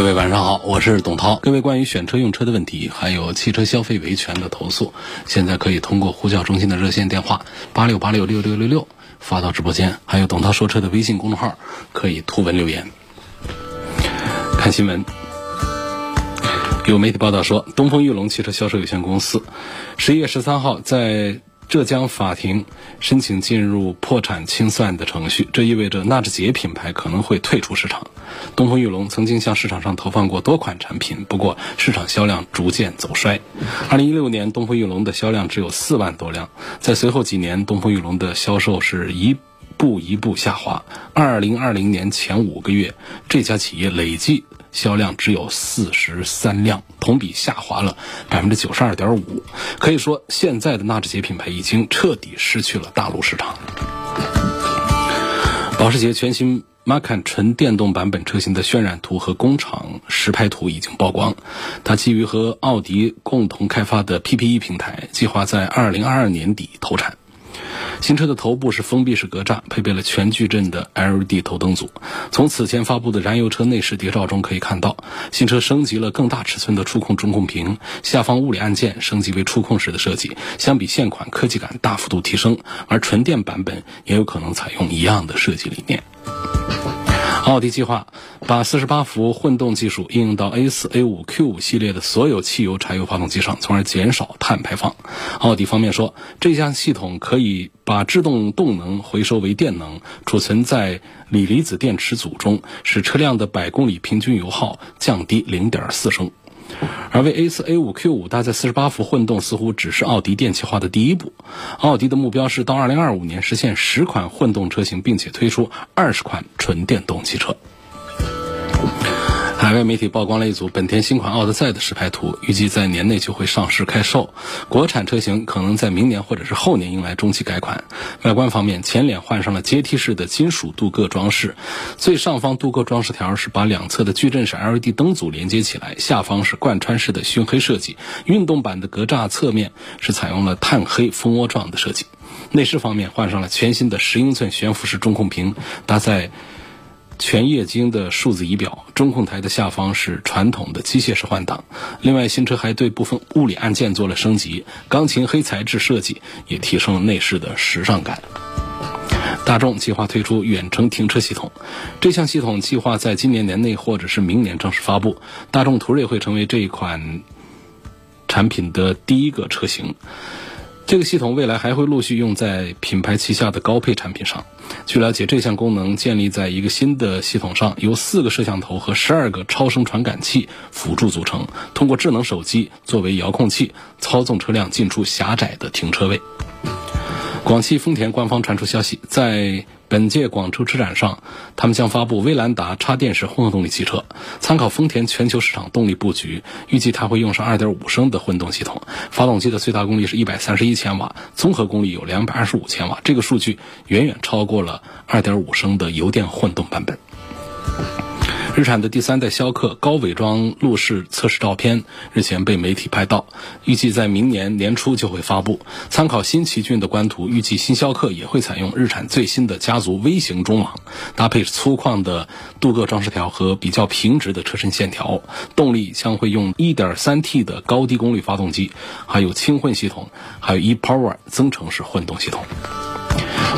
各位晚上好，我是董涛。各位关于选车用车的问题，还有汽车消费维权的投诉，现在可以通过呼叫中心的热线电话八六八六六六六六发到直播间，还有董涛说车的微信公众号可以图文留言。看新闻，有媒体报道说，东风裕隆汽车销售有限公司十一月十三号在。浙江法庭申请进入破产清算的程序，这意味着纳智捷品牌可能会退出市场。东风裕隆曾经向市场上投放过多款产品，不过市场销量逐渐走衰。二零一六年，东风裕隆的销量只有四万多辆，在随后几年，东风裕隆的销售是一步一步下滑。二零二零年前五个月，这家企业累计。销量只有四十三辆，同比下滑了百分之九十二点五。可以说，现在的纳智捷品牌已经彻底失去了大陆市场。保时捷全新 Macan 纯电动版本车型的渲染图和工厂实拍图已经曝光。它基于和奥迪共同开发的 PPE 平台，计划在二零二二年底投产。新车的头部是封闭式格栅，配备了全矩阵的 LED 头灯组。从此前发布的燃油车内饰谍照中可以看到，新车升级了更大尺寸的触控中控屏，下方物理按键升级为触控式的设计，相比现款科技感大幅度提升。而纯电版本也有可能采用一样的设计理念。奥迪计划把四十八伏混动技术应用到 A 四、A 五、Q 五系列的所有汽油、柴油发动机上，从而减少碳排放。奥迪方面说，这项系统可以把制动动能回收为电能，储存在锂离子电池组中，使车辆的百公里平均油耗降低零点四升。而为 A 四、A 五、Q 五搭载四十八伏混动，似乎只是奥迪电气化的第一步。奥迪的目标是到二零二五年实现十款混动车型，并且推出二十款纯电动汽车。海外媒体曝光了一组本田新款奥德赛的实拍图，预计在年内就会上市开售。国产车型可能在明年或者是后年迎来中期改款。外观方面，前脸换上了阶梯式的金属镀铬装饰，最上方镀铬装饰条是把两侧的矩阵式 LED 灯组连接起来，下方是贯穿式的熏黑设计。运动版的格栅侧面是采用了炭黑蜂窝状的设计。内饰方面，换上了全新的十英寸悬浮式中控屏，搭载。全液晶的数字仪表，中控台的下方是传统的机械式换挡。另外，新车还对部分物理按键做了升级，钢琴黑材质设计也提升了内饰的时尚感。大众计划推出远程停车系统，这项系统计划在今年年内或者是明年正式发布。大众途锐会成为这一款产品的第一个车型。这个系统未来还会陆续用在品牌旗下的高配产品上。据了解，这项功能建立在一个新的系统上，由四个摄像头和十二个超声传感器辅助组成，通过智能手机作为遥控器操纵车辆进出狭窄的停车位。广汽丰田官方传出消息，在本届广州车展上，他们将发布威兰达插电式混合动力汽车。参考丰田全球市场动力布局，预计它会用上2.5升的混动系统，发动机的最大功率是一百三十一千瓦，综合功率有两百二十五千瓦。这个数据远远超过了2.5升的油电混动版本。日产的第三代逍客高伪装路试测试照片日前被媒体拍到，预计在明年年初就会发布。参考新奇骏的官图，预计新逍客也会采用日产最新的家族微型中网，搭配粗犷的镀铬装饰条和比较平直的车身线条。动力将会用 1.3T 的高低功率发动机，还有轻混系统，还有 ePower 增程式混动系统。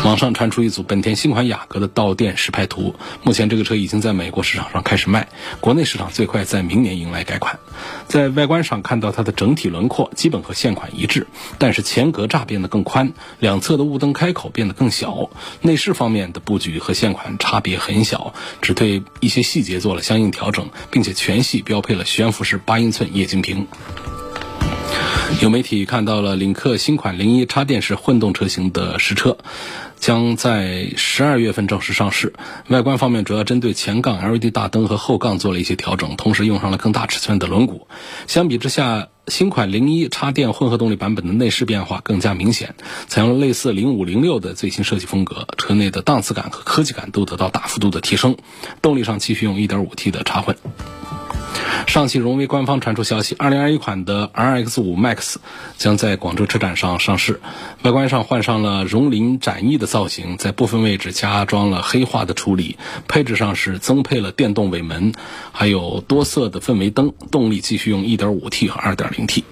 网上传出一组本田新款雅阁的到店实拍图，目前这个车已经在美国市场上开始卖，国内市场最快在明年迎来改款。在外观上看到它的整体轮廓基本和现款一致，但是前格栅变得更宽，两侧的雾灯开口变得更小。内饰方面的布局和现款差别很小，只对一些细节做了相应调整，并且全系标配了悬浮式八英寸液晶屏。有媒体看到了领克新款零一插电式混动车型的实车。将在十二月份正式上市。外观方面主要针对前杠 LED 大灯和后杠做了一些调整，同时用上了更大尺寸的轮毂。相比之下，新款零一插电混合动力版本的内饰变化更加明显，采用了类似零五零六的最新设计风格，车内的档次感和科技感都得到大幅度的提升。动力上继续用 1.5T 的插混。上汽荣威官方传出消息，2021款的 RX5 Max 将在广州车展上上市。外观上换上了荣麟展翼的造型，在部分位置加装了黑化的处理。配置上是增配了电动尾门，还有多色的氛围灯。动力继续用 1.5T 和 2.0T。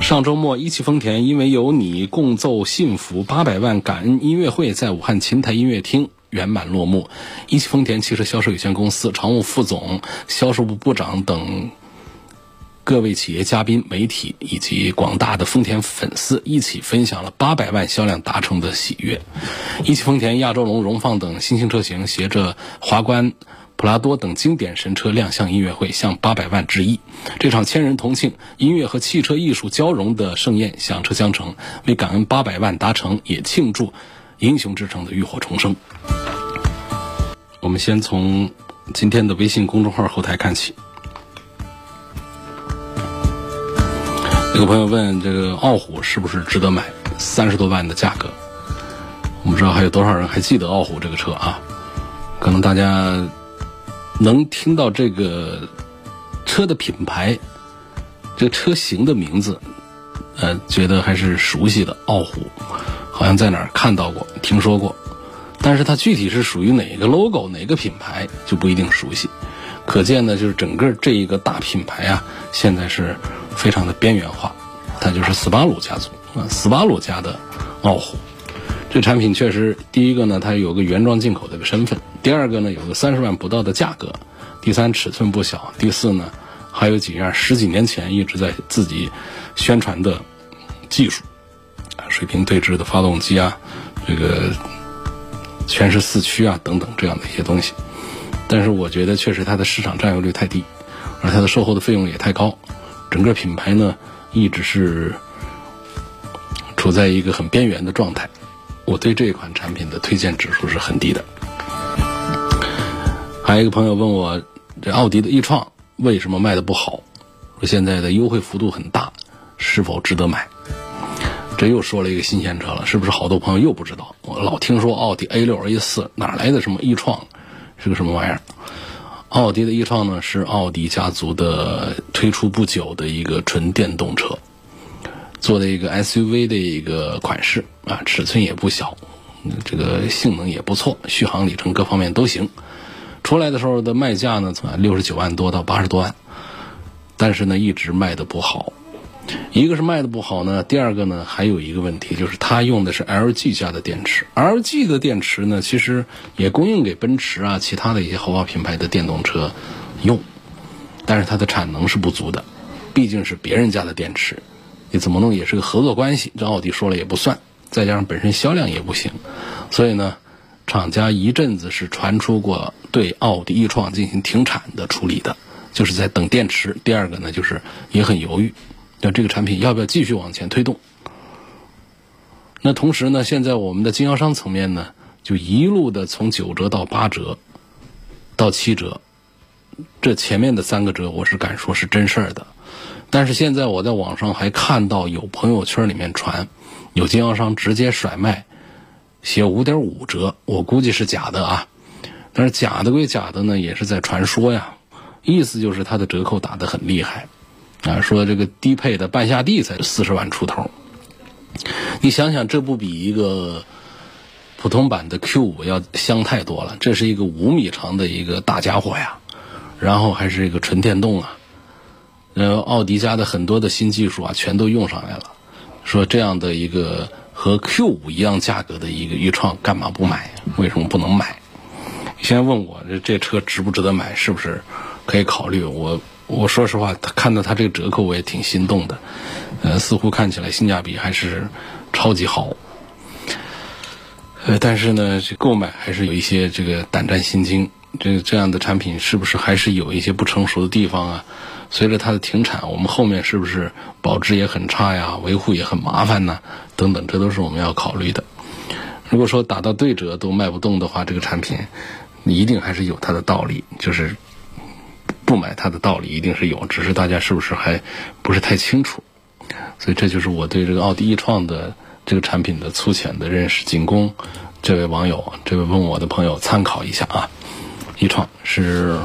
上周末，一汽丰田因为有你共奏幸福八百万感恩音乐会在武汉琴台音乐厅。圆满落幕，一汽丰田汽车销售有限公司常务副总、销售部部长等各位企业嘉宾、媒体以及广大的丰田粉丝一起分享了八百万销量达成的喜悦。一汽丰田亚洲龙、荣放等新兴车型携着华冠、普拉多等经典神车亮相音乐会，向八百万致意。这场千人同庆、音乐和汽车艺术交融的盛宴响彻江城，为感恩八百万达成，也庆祝英雄之城的浴火重生。我们先从今天的微信公众号后台看起。有个朋友问：这个傲虎是不是值得买？三十多万的价格，我不知道还有多少人还记得傲虎这个车啊？可能大家能听到这个车的品牌、这个车型的名字，呃，觉得还是熟悉的。傲虎好像在哪儿看到过、听说过。但是它具体是属于哪个 logo 哪个品牌就不一定熟悉，可见呢，就是整个这一个大品牌啊，现在是非常的边缘化。它就是斯巴鲁家族啊，斯巴鲁家的傲虎，这产品确实，第一个呢，它有个原装进口的个身份；第二个呢，有个三十万不到的价格；第三，尺寸不小；第四呢，还有几样十几年前一直在自己宣传的技术，水平对置的发动机啊，这个。全是四驱啊，等等这样的一些东西，但是我觉得确实它的市场占有率太低，而它的售后的费用也太高，整个品牌呢一直是处在一个很边缘的状态。我对这款产品的推荐指数是很低的。还有一个朋友问我，这奥迪的 e 创为什么卖的不好？说现在的优惠幅度很大，是否值得买？又说了一个新鲜车了，是不是好多朋友又不知道？我老听说奥迪 A 六、A 四，哪来的什么 e 创，是个什么玩意儿？奥迪的 e 创呢，是奥迪家族的推出不久的一个纯电动车，做的一个 SUV 的一个款式啊，尺寸也不小，这个性能也不错，续航里程各方面都行。出来的时候的卖价呢，从六十九万多到八十多万，但是呢，一直卖的不好。一个是卖的不好呢，第二个呢还有一个问题，就是它用的是 LG 家的电池。LG 的电池呢，其实也供应给奔驰啊，其他的一些豪华品牌的电动车用，但是它的产能是不足的，毕竟是别人家的电池，你怎么弄也是个合作关系，这奥迪说了也不算，再加上本身销量也不行，所以呢，厂家一阵子是传出过对奥迪 e 创进行停产的处理的，就是在等电池。第二个呢，就是也很犹豫。那这个产品要不要继续往前推动？那同时呢，现在我们的经销商层面呢，就一路的从九折到八折，到七折，这前面的三个折，我是敢说是真事儿的。但是现在我在网上还看到有朋友圈里面传，有经销商直接甩卖，写五点五折，我估计是假的啊。但是假的归假的呢，也是在传说呀，意思就是它的折扣打得很厉害。啊，说这个低配的半夏地才四十万出头，你想想，这不比一个普通版的 Q 五要香太多了？这是一个五米长的一个大家伙呀，然后还是一个纯电动啊，呃，奥迪家的很多的新技术啊，全都用上来了。说这样的一个和 Q 五一样价格的一个豫创，干嘛不买？为什么不能买？你先问我这这车值不值得买？是不是可以考虑？我。我说实话，他看到他这个折扣，我也挺心动的。呃，似乎看起来性价比还是超级好。呃，但是呢，这购买还是有一些这个胆战心惊。这这样的产品是不是还是有一些不成熟的地方啊？随着它的停产，我们后面是不是保值也很差呀？维护也很麻烦呢？等等，这都是我们要考虑的。如果说打到对折都卖不动的话，这个产品一定还是有它的道理，就是不买它的道理一定是有，只是大家是不是还不是太清楚。所以这就是我对这个奥迪一创的这个产品的粗浅的认识，仅供这位网友、这位问我的朋友参考一下啊。一创是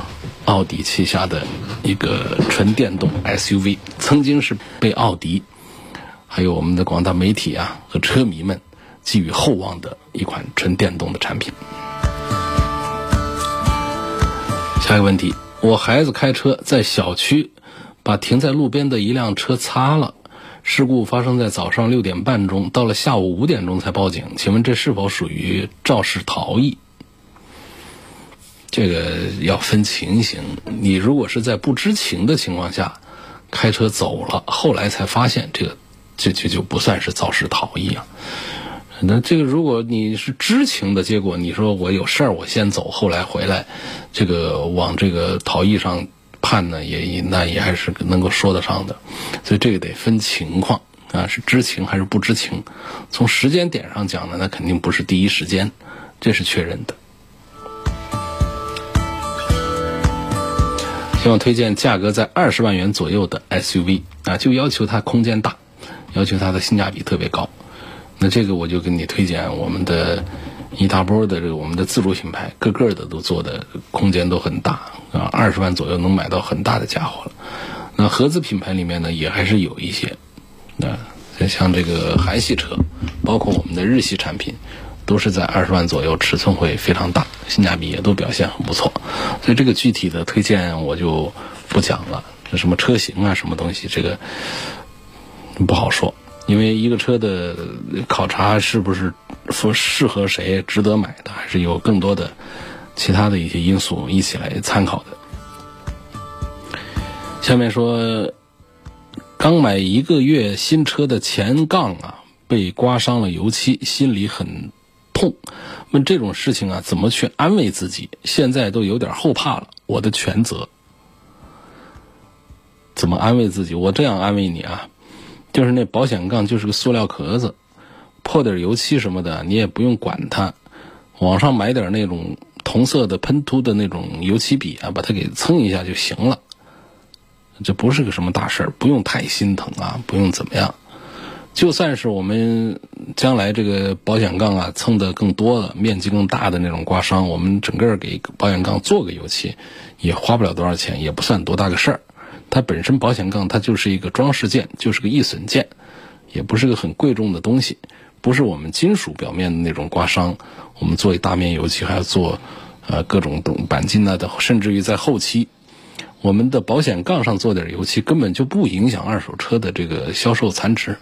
奥迪旗下的一个纯电动 SUV，曾经是被奥迪还有我们的广大媒体啊和车迷们寄予厚望的一款纯电动的产品。下一个问题，我孩子开车在小区把停在路边的一辆车擦了，事故发生在早上六点半钟，到了下午五点钟才报警，请问这是否属于肇事逃逸？这个要分情形，你如果是在不知情的情况下开车走了，后来才发现这个，这这就不算是肇事逃逸啊。那这个如果你是知情的结果，你说我有事儿我先走，后来回来，这个往这个逃逸上判呢，也也那也还是能够说得上的。所以这个得分情况啊，是知情还是不知情？从时间点上讲呢，那肯定不是第一时间，这是确认的。希望推荐价格在二十万元左右的 SUV 啊，就要求它空间大，要求它的性价比特别高。那这个我就给你推荐我们的一大波的这个我们的自主品牌，个个的都做的空间都很大啊，二十万左右能买到很大的家伙了。那合资品牌里面呢，也还是有一些啊，像这个韩系车，包括我们的日系产品。都是在二十万左右，尺寸会非常大，性价比也都表现很不错，所以这个具体的推荐我就不讲了。什么车型啊，什么东西，这个不好说，因为一个车的考察是不是说适合谁、值得买的，还是有更多的其他的一些因素一起来参考的。下面说，刚买一个月新车的前杠啊，被刮伤了油漆，心里很。痛，问这种事情啊，怎么去安慰自己？现在都有点后怕了。我的全责，怎么安慰自己？我这样安慰你啊，就是那保险杠就是个塑料壳子，破点油漆什么的，你也不用管它，网上买点那种同色的喷涂的那种油漆笔啊，把它给蹭一下就行了。这不是个什么大事儿，不用太心疼啊，不用怎么样。就算是我们将来这个保险杠啊蹭的更多了，面积更大的那种刮伤，我们整个给保险杠做个油漆，也花不了多少钱，也不算多大个事儿。它本身保险杠它就是一个装饰件，就是个易损件，也不是个很贵重的东西，不是我们金属表面的那种刮伤。我们做一大面油漆，还要做呃各种钣钣金啊的，甚至于在后期。我们的保险杠上做点油漆，根本就不影响二手车的这个销售残值。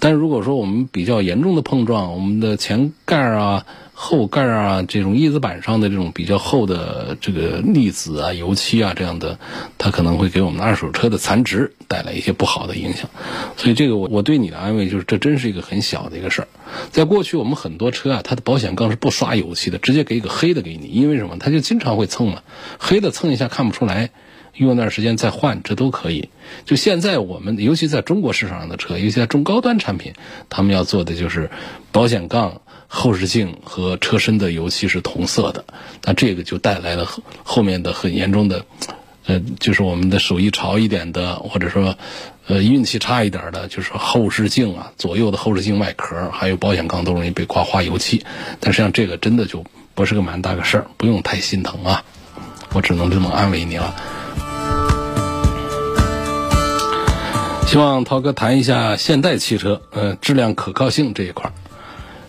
但如果说我们比较严重的碰撞，我们的前盖啊、后盖啊这种叶子板上的这种比较厚的这个腻子啊、油漆啊这样的，它可能会给我们的二手车的残值带来一些不好的影响。所以这个我我对你的安慰就是，这真是一个很小的一个事儿。在过去我们很多车啊，它的保险杠是不刷油漆的，直接给一个黑的给你，因为什么？它就经常会蹭嘛，黑的蹭一下看不出来。用一段时间再换，这都可以。就现在我们，尤其在中国市场上的车，尤其在中高端产品，他们要做的就是保险杠、后视镜和车身的油漆是同色的。那这个就带来了后面的很严重的，呃，就是我们的手艺潮一点的，或者说，呃，运气差一点的，就是后视镜啊，左右的后视镜外壳还有保险杠都容易被刮花油漆。但实际上这个真的就不是个蛮大个事儿，不用太心疼啊。我只能这么安慰你了。希望涛哥谈一下现代汽车，呃，质量可靠性这一块儿。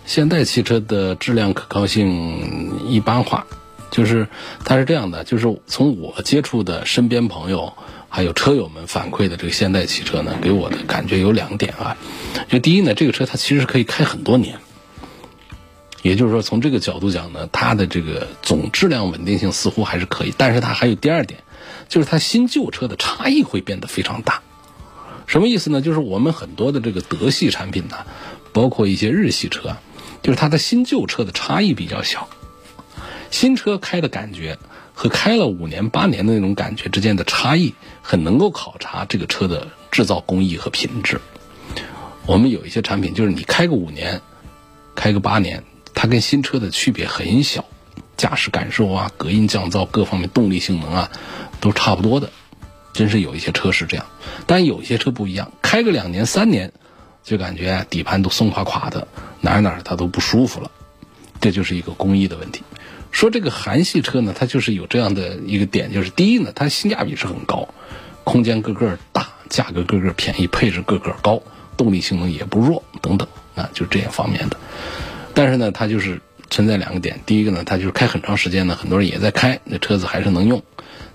现代汽车的质量可靠性一般化，就是它是这样的，就是从我接触的身边朋友还有车友们反馈的这个现代汽车呢，给我的感觉有两点啊。就第一呢，这个车它其实可以开很多年，也就是说从这个角度讲呢，它的这个总质量稳定性似乎还是可以。但是它还有第二点，就是它新旧车的差异会变得非常大。什么意思呢？就是我们很多的这个德系产品呢，包括一些日系车，就是它的新旧车的差异比较小。新车开的感觉和开了五年八年的那种感觉之间的差异，很能够考察这个车的制造工艺和品质。我们有一些产品，就是你开个五年，开个八年，它跟新车的区别很小，驾驶感受啊、隔音降噪各方面、动力性能啊，都差不多的。真是有一些车是这样，但有些车不一样，开个两年三年，就感觉底盘都松垮垮的，哪哪它都不舒服了。这就是一个工艺的问题。说这个韩系车呢，它就是有这样的一个点，就是第一呢，它性价比是很高，空间个个大，价格个个便宜，配置个个高，动力性能也不弱，等等啊，就这些方面的。但是呢，它就是存在两个点，第一个呢，它就是开很长时间呢，很多人也在开，那车子还是能用。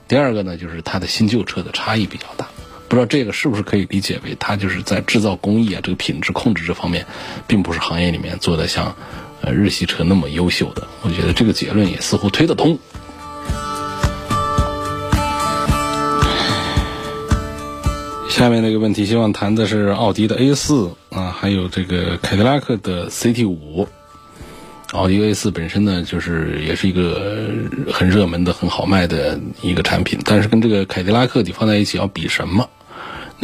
第二个呢，就是它的新旧车的差异比较大，不知道这个是不是可以理解为它就是在制造工艺啊，这个品质控制这方面，并不是行业里面做的像呃日系车那么优秀的。我觉得这个结论也似乎推得通。下面那个问题，希望谈的是奥迪的 A 四啊，还有这个凯迪拉克的 CT 五。奥迪 A 四本身呢，就是也是一个很热门的、很好卖的一个产品，但是跟这个凯迪拉克你放在一起要比什么？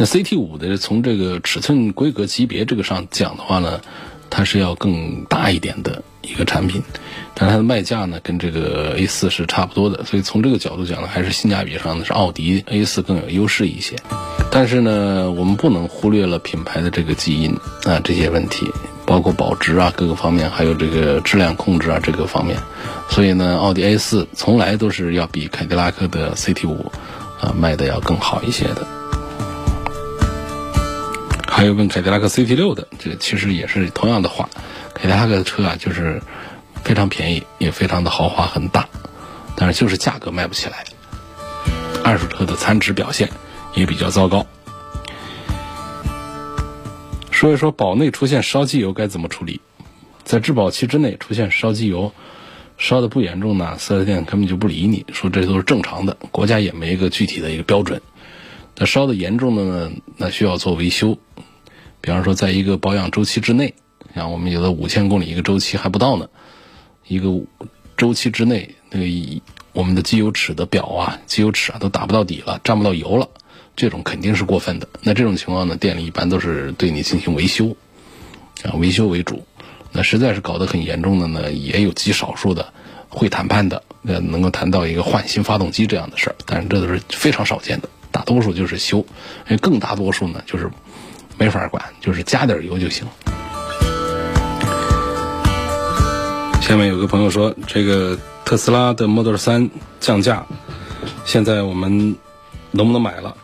那 CT 五的从这个尺寸、规格、级别这个上讲的话呢，它是要更大一点的一个产品，但它的卖价呢跟这个 A 四是差不多的，所以从这个角度讲呢，还是性价比上呢是奥迪 A 四更有优势一些。但是呢，我们不能忽略了品牌的这个基因啊这些问题。包括保值啊，各个方面，还有这个质量控制啊，这个方面，所以呢，奥迪 A 四从来都是要比凯迪拉克的 CT 五啊卖的要更好一些的。还有问凯迪拉克 CT 六的，这个其实也是同样的话，凯迪拉克的车啊，就是非常便宜，也非常的豪华很大，但是就是价格卖不起来，二手车的残值表现也比较糟糕。说一说保内出现烧机油该怎么处理？在质保期之内出现烧机油，烧的不严重呢，四 S 店根本就不理你，说这都是正常的，国家也没一个具体的一个标准。那烧的严重的呢，那需要做维修。比方说，在一个保养周期之内，像我们有的五千公里一个周期还不到呢，一个周期之内，那个我们的机油尺的表啊，机油尺啊都打不到底了，沾不到油了。这种肯定是过分的。那这种情况呢，店里一般都是对你进行维修，啊，维修为主。那实在是搞得很严重的呢，也有极少数的会谈判的，呃，能够谈到一个换新发动机这样的事儿。但是这都是非常少见的，大多数就是修，因为更大多数呢就是没法管，就是加点油就行。下面有个朋友说，这个特斯拉的 Model 3降价，现在我们能不能买了？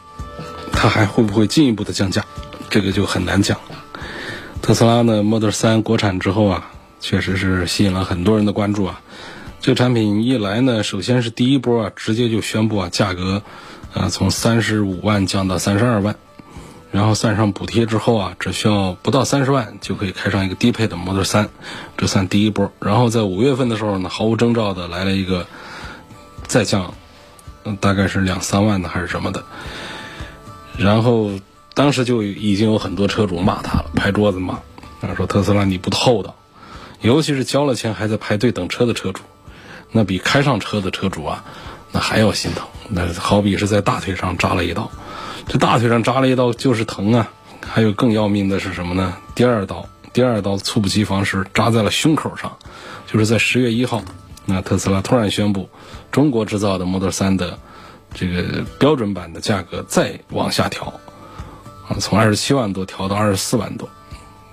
它还会不会进一步的降价？这个就很难讲。特斯拉呢，Model 3国产之后啊，确实是吸引了很多人的关注啊。这个产品一来呢，首先是第一波啊，直接就宣布啊，价格啊从三十五万降到三十二万，然后算上补贴之后啊，只需要不到三十万就可以开上一个低配的 Model 3，这算第一波。然后在五月份的时候呢，毫无征兆的来了一个再降，嗯，大概是两三万的还是什么的。然后，当时就已经有很多车主骂他了，拍桌子骂，啊，说特斯拉你不厚道，尤其是交了钱还在排队等车的车主，那比开上车的车主啊，那还要心疼，那好比是在大腿上扎了一刀，这大腿上扎了一刀就是疼啊。还有更要命的是什么呢？第二刀，第二刀猝不及防是扎在了胸口上，就是在十月一号，那特斯拉突然宣布，中国制造的 Model 3的。这个标准版的价格再往下调，啊，从二十七万多调到二十四万多，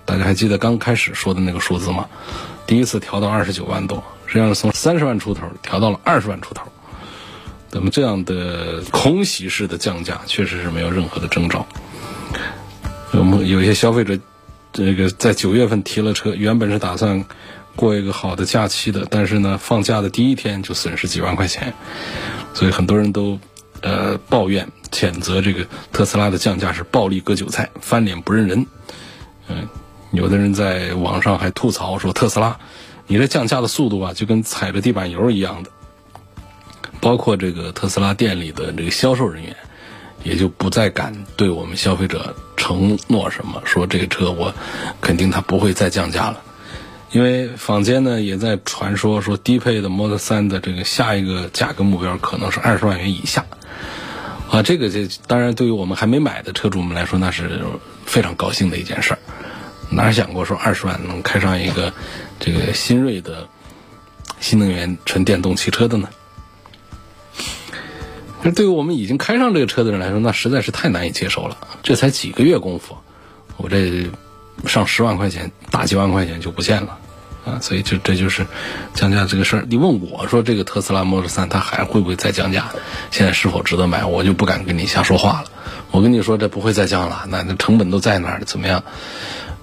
大家还记得刚开始说的那个数字吗？第一次调到二十九万多，实际上是从三十万出头调到了二十万出头。那么这样的空袭式的降价，确实是没有任何的征兆。我们有一些消费者，这个在九月份提了车，原本是打算过一个好的假期的，但是呢，放假的第一天就损失几万块钱，所以很多人都。呃，抱怨、谴责这个特斯拉的降价是暴力割韭菜、翻脸不认人。嗯，有的人在网上还吐槽说特斯拉，你这降价的速度啊，就跟踩着地板油一样的。包括这个特斯拉店里的这个销售人员，也就不再敢对我们消费者承诺什么，说这个车我肯定它不会再降价了。因为坊间呢也在传说说低配的 Model 3的这个下一个价格目标可能是二十万元以下。啊，这个这当然对于我们还没买的车主们来说，那是非常高兴的一件事儿。哪想过说二十万能开上一个这个新锐的新能源纯电动汽车的呢？那对于我们已经开上这个车的人来说，那实在是太难以接受了。这才几个月功夫，我这上十万块钱、大几万块钱就不见了啊！所以这这就是降价这个事儿。你问我说这个特斯拉 Model 3它还会不会再降价？现在是否值得买？我就不敢跟你瞎说话了。我跟你说这不会再降了，那那成本都在那儿，怎么样？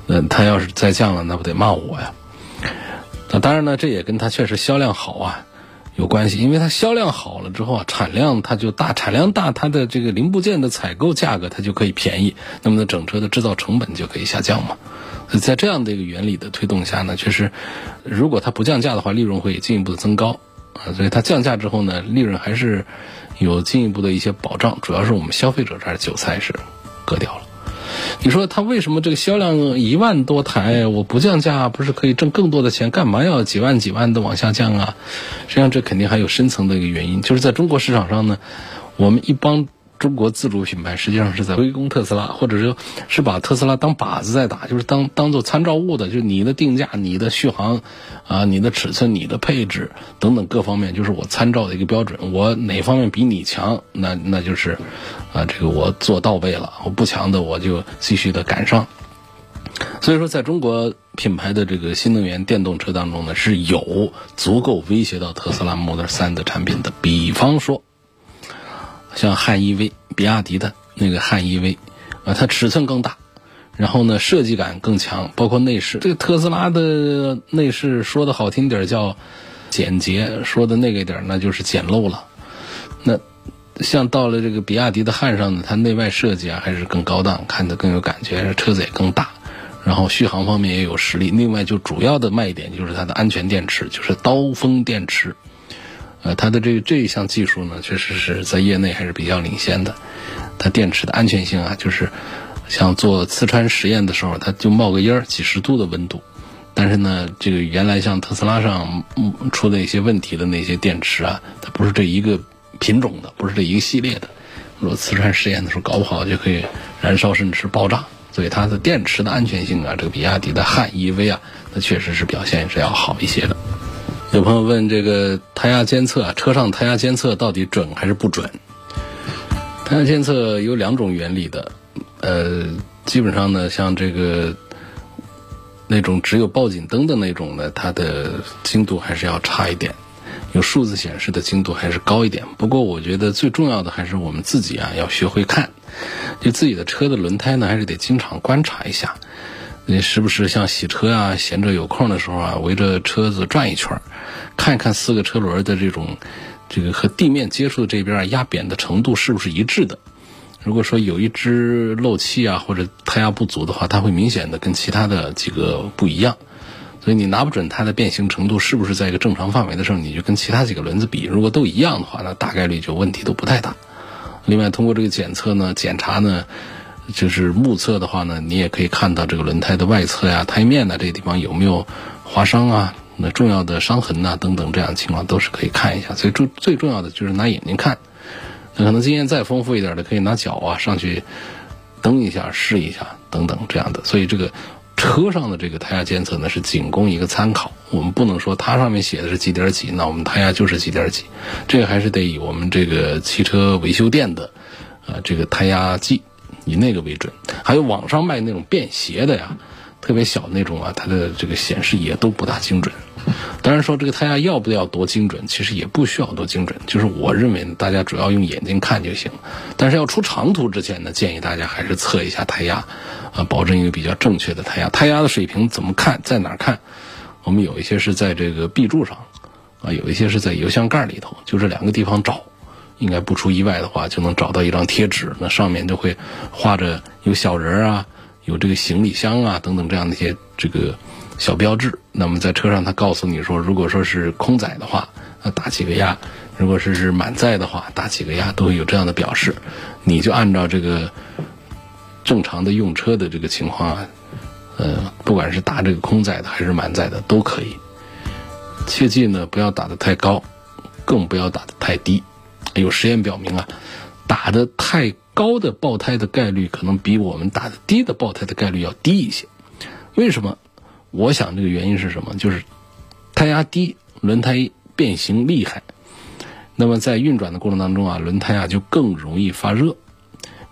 嗯，它要是再降了，那不得骂我呀？那当然呢，这也跟它确实销量好啊。有关系，因为它销量好了之后啊，产量它就大，产量大，它的这个零部件的采购价格它就可以便宜，那么呢，整车的制造成本就可以下降嘛。在这样的一个原理的推动下呢，确实，如果它不降价的话，利润会进一步的增高啊。所以它降价之后呢，利润还是有进一步的一些保障，主要是我们消费者这儿韭菜是割掉了。你说他为什么这个销量一万多台，我不降价不是可以挣更多的钱？干嘛要几万几万的往下降啊？实际上这肯定还有深层的一个原因，就是在中国市场上呢，我们一帮。中国自主品牌实际上是在围攻特斯拉，或者说是把特斯拉当靶子在打，就是当当做参照物的，就是你的定价、你的续航，啊，你的尺寸、你的配置等等各方面，就是我参照的一个标准。我哪方面比你强，那那就是，啊，这个我做到位了。我不强的，我就继续的赶上。所以说，在中国品牌的这个新能源电动车当中呢，是有足够威胁到特斯拉 Model 3的产品的，比方说。像汉 EV，比亚迪的那个汉 EV，啊，它尺寸更大，然后呢设计感更强，包括内饰。这个特斯拉的内饰说的好听点叫简洁，说的那个点那就是简陋了。那像到了这个比亚迪的汉上呢，它内外设计啊还是更高档，看着更有感觉，车子也更大，然后续航方面也有实力。另外就主要的卖点就是它的安全电池，就是刀锋电池。呃，它的这个这一项技术呢，确实是在业内还是比较领先的。它电池的安全性啊，就是像做刺穿实验的时候，它就冒个烟儿，几十度的温度。但是呢，这个原来像特斯拉上出的一些问题的那些电池啊，它不是这一个品种的，不是这一个系列的。如果刺穿实验的时候搞不好就可以燃烧甚至是爆炸。所以它的电池的安全性啊，这个比亚迪的汉 EV 啊，它确实是表现是要好一些的。有朋友问这个胎压监测啊，车上胎压监测到底准还是不准？胎压监测有两种原理的，呃，基本上呢，像这个那种只有报警灯的那种呢，它的精度还是要差一点，有数字显示的精度还是高一点。不过我觉得最重要的还是我们自己啊，要学会看，就自己的车的轮胎呢，还是得经常观察一下。你是不是像洗车啊，闲着有空的时候啊，围着车子转一圈，看一看四个车轮的这种，这个和地面接触的这边压扁的程度是不是一致的？如果说有一只漏气啊，或者胎压不足的话，它会明显的跟其他的几个不一样。所以你拿不准它的变形程度是不是在一个正常范围的时候，你就跟其他几个轮子比，如果都一样的话，那大概率就问题都不太大。另外，通过这个检测呢，检查呢。就是目测的话呢，你也可以看到这个轮胎的外侧呀、胎面呐这个地方有没有划伤啊，那重要的伤痕呐等等这样的情况都是可以看一下。所以最最重要的就是拿眼睛看，那可能经验再丰富一点的可以拿脚啊上去蹬一下试一下等等这样的。所以这个车上的这个胎压监测呢是仅供一个参考，我们不能说它上面写的是几点几，那我们胎压就是几点几，这个还是得以我们这个汽车维修店的啊这个胎压计。以那个为准，还有网上卖那种便携的呀，特别小的那种啊，它的这个显示也都不大精准。当然说这个胎压要不要多精准，其实也不需要多精准，就是我认为大家主要用眼睛看就行。但是要出长途之前呢，建议大家还是测一下胎压，啊，保证一个比较正确的胎压。胎压的水平怎么看，在哪看？我们有一些是在这个壁柱上，啊，有一些是在油箱盖里头，就这两个地方找。应该不出意外的话，就能找到一张贴纸，那上面就会画着有小人啊，有这个行李箱啊等等这样的一些这个小标志。那么在车上，他告诉你说，如果说是空载的话，那打几个压；如果是是满载的话，打几个压，都会有这样的表示。你就按照这个正常的用车的这个情况啊，呃，不管是打这个空载的还是满载的都可以。切记呢，不要打得太高，更不要打得太低。有实验表明啊，打的太高的爆胎的概率可能比我们打的低的爆胎的概率要低一些。为什么？我想这个原因是什么？就是胎压低，轮胎变形厉害。那么在运转的过程当中啊，轮胎啊就更容易发热，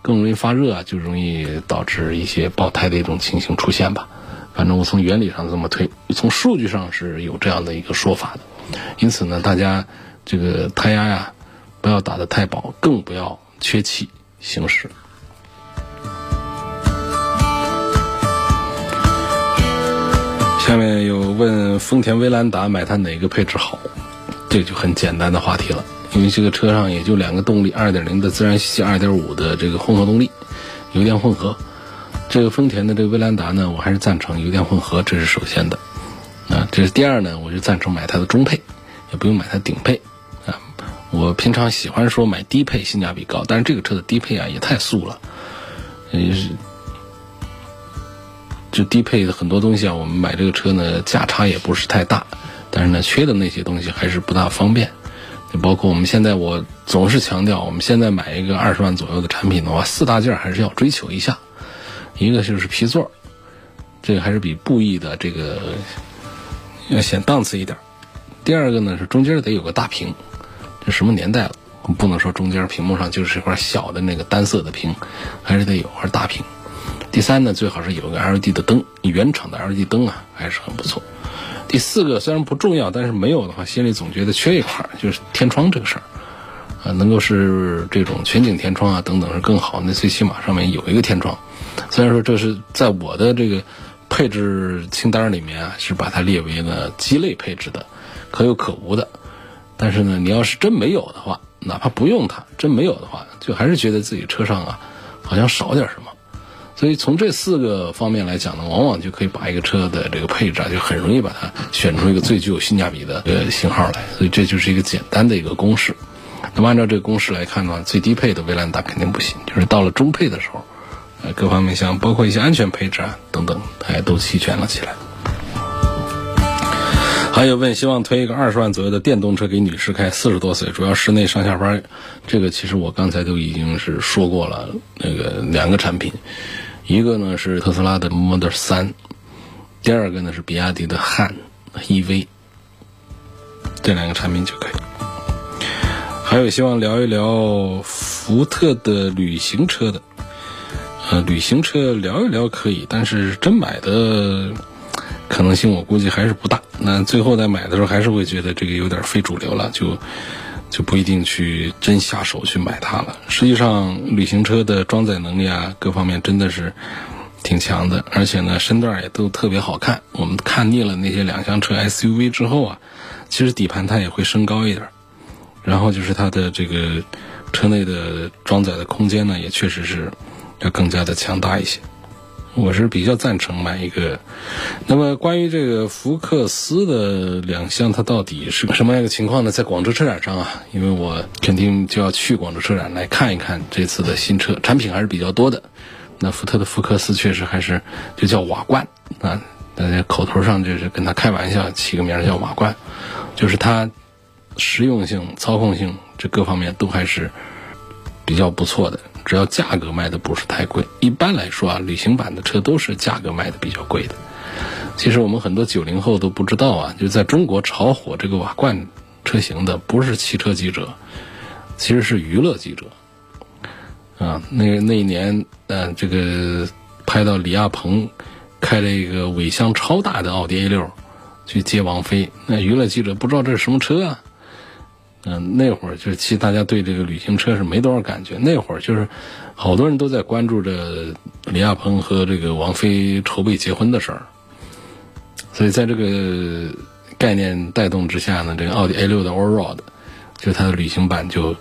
更容易发热啊，就容易导致一些爆胎的一种情形出现吧。反正我从原理上这么推，从数据上是有这样的一个说法的。因此呢，大家这个胎压呀，不要打得太薄，更不要缺气行驶。下面有问丰田威兰达买它哪个配置好？这就很简单的话题了，因为这个车上也就两个动力，2.0的自然吸气，2.5的这个混合动力，油电混合。这个丰田的这个威兰达呢，我还是赞成油电混合，这是首先的。啊，这是第二呢，我就赞成买它的中配，也不用买它顶配。我平常喜欢说买低配性价比高，但是这个车的低配啊也太素了，也是。就低配的很多东西啊，我们买这个车呢，价差也不是太大，但是呢，缺的那些东西还是不大方便。就包括我们现在，我总是强调，我们现在买一个二十万左右的产品的话，四大件还是要追求一下。一个就是皮座，这个还是比布艺的这个要显档次一点。第二个呢是中间得有个大屏，什么年代了，不能说中间屏幕上就是一块小的那个单色的屏，还是得有块大屏。第三呢，最好是有个 LED 的灯，原厂的 LED 灯啊，还是很不错。第四个虽然不重要，但是没有的话，心里总觉得缺一块，就是天窗这个事儿啊，能够是这种全景天窗啊等等是更好。那最起码上面有一个天窗，虽然说这是在我的这个配置清单里面啊，是把它列为了鸡肋配置的，可有可无的。但是呢，你要是真没有的话，哪怕不用它，真没有的话，就还是觉得自己车上啊，好像少点什么。所以从这四个方面来讲呢，往往就可以把一个车的这个配置啊，就很容易把它选出一个最具有性价比的呃型号来。所以这就是一个简单的一个公式。那么按照这个公式来看的话，最低配的威兰达肯定不行，就是到了中配的时候，呃，各方面像包括一些安全配置啊等等，哎，都齐全了起来。还有问，希望推一个二十万左右的电动车给女士开，四十多岁，主要室内上下班。这个其实我刚才都已经是说过了，那个两个产品，一个呢是特斯拉的 Model 三，第二个呢是比亚迪的汉 EV，这两个产品就可以。还有希望聊一聊福特的旅行车的，呃，旅行车聊一聊可以，但是真买的。可能性我估计还是不大。那最后再买的时候，还是会觉得这个有点非主流了，就就不一定去真下手去买它了。实际上，旅行车的装载能力啊，各方面真的是挺强的，而且呢，身段也都特别好看。我们看腻了那些两厢车 SUV 之后啊，其实底盘它也会升高一点。然后就是它的这个车内的装载的空间呢，也确实是要更加的强大一些。我是比较赞成买一个。那么关于这个福克斯的两厢，它到底是个什么样一个情况呢？在广州车展上啊，因为我肯定就要去广州车展来看一看这次的新车，产品还是比较多的。那福特的福克斯确实还是就叫瓦罐啊，大家口头上就是跟他开玩笑，起个名叫瓦罐，就是它实用性、操控性这各方面都还是比较不错的。只要价格卖的不是太贵，一般来说啊，旅行版的车都是价格卖的比较贵的。其实我们很多九零后都不知道啊，就在中国炒火这个瓦罐车型的不是汽车记者，其实是娱乐记者。啊，那那一年，嗯，这个拍到李亚鹏开了一个尾箱超大的奥迪 A 六去接王菲，那娱乐记者不知道这是什么车啊。嗯，那会儿就是其实大家对这个旅行车是没多少感觉。那会儿就是好多人都在关注着李亚鹏和这个王菲筹备结婚的事儿，所以在这个概念带动之下呢，这个奥迪 A 六的 Allroad 就它的旅行版就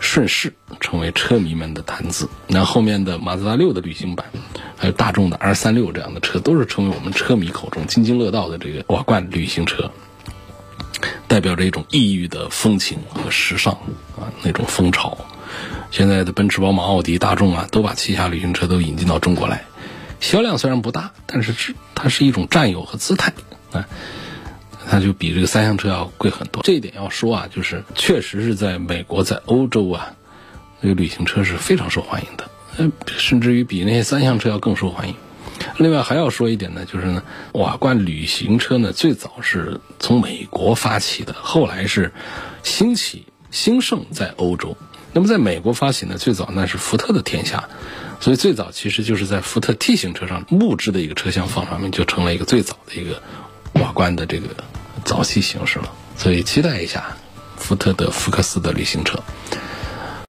顺势成为车迷们的谈资。那后面的马自达六的旅行版，还有大众的 R 三六这样的车，都是成为我们车迷口中津津乐道的这个瓦罐旅行车。代表着一种异域的风情和时尚啊，那种风潮。现在的奔驰、宝马、奥迪、大众啊，都把旗下旅行车都引进到中国来。销量虽然不大，但是是它是一种占有和姿态啊，它就比这个三厢车要贵很多。这一点要说啊，就是确实是在美国、在欧洲啊，这个旅行车是非常受欢迎的，甚至于比那些三厢车要更受欢迎。另外还要说一点呢，就是呢，瓦罐旅行车呢最早是从美国发起的，后来是兴起兴盛在欧洲。那么在美国发起呢，最早那是福特的天下，所以最早其实就是在福特 T 型车上木质的一个车厢放上面，就成了一个最早的一个瓦罐的这个早期形式了。所以期待一下福特的福克斯的旅行车。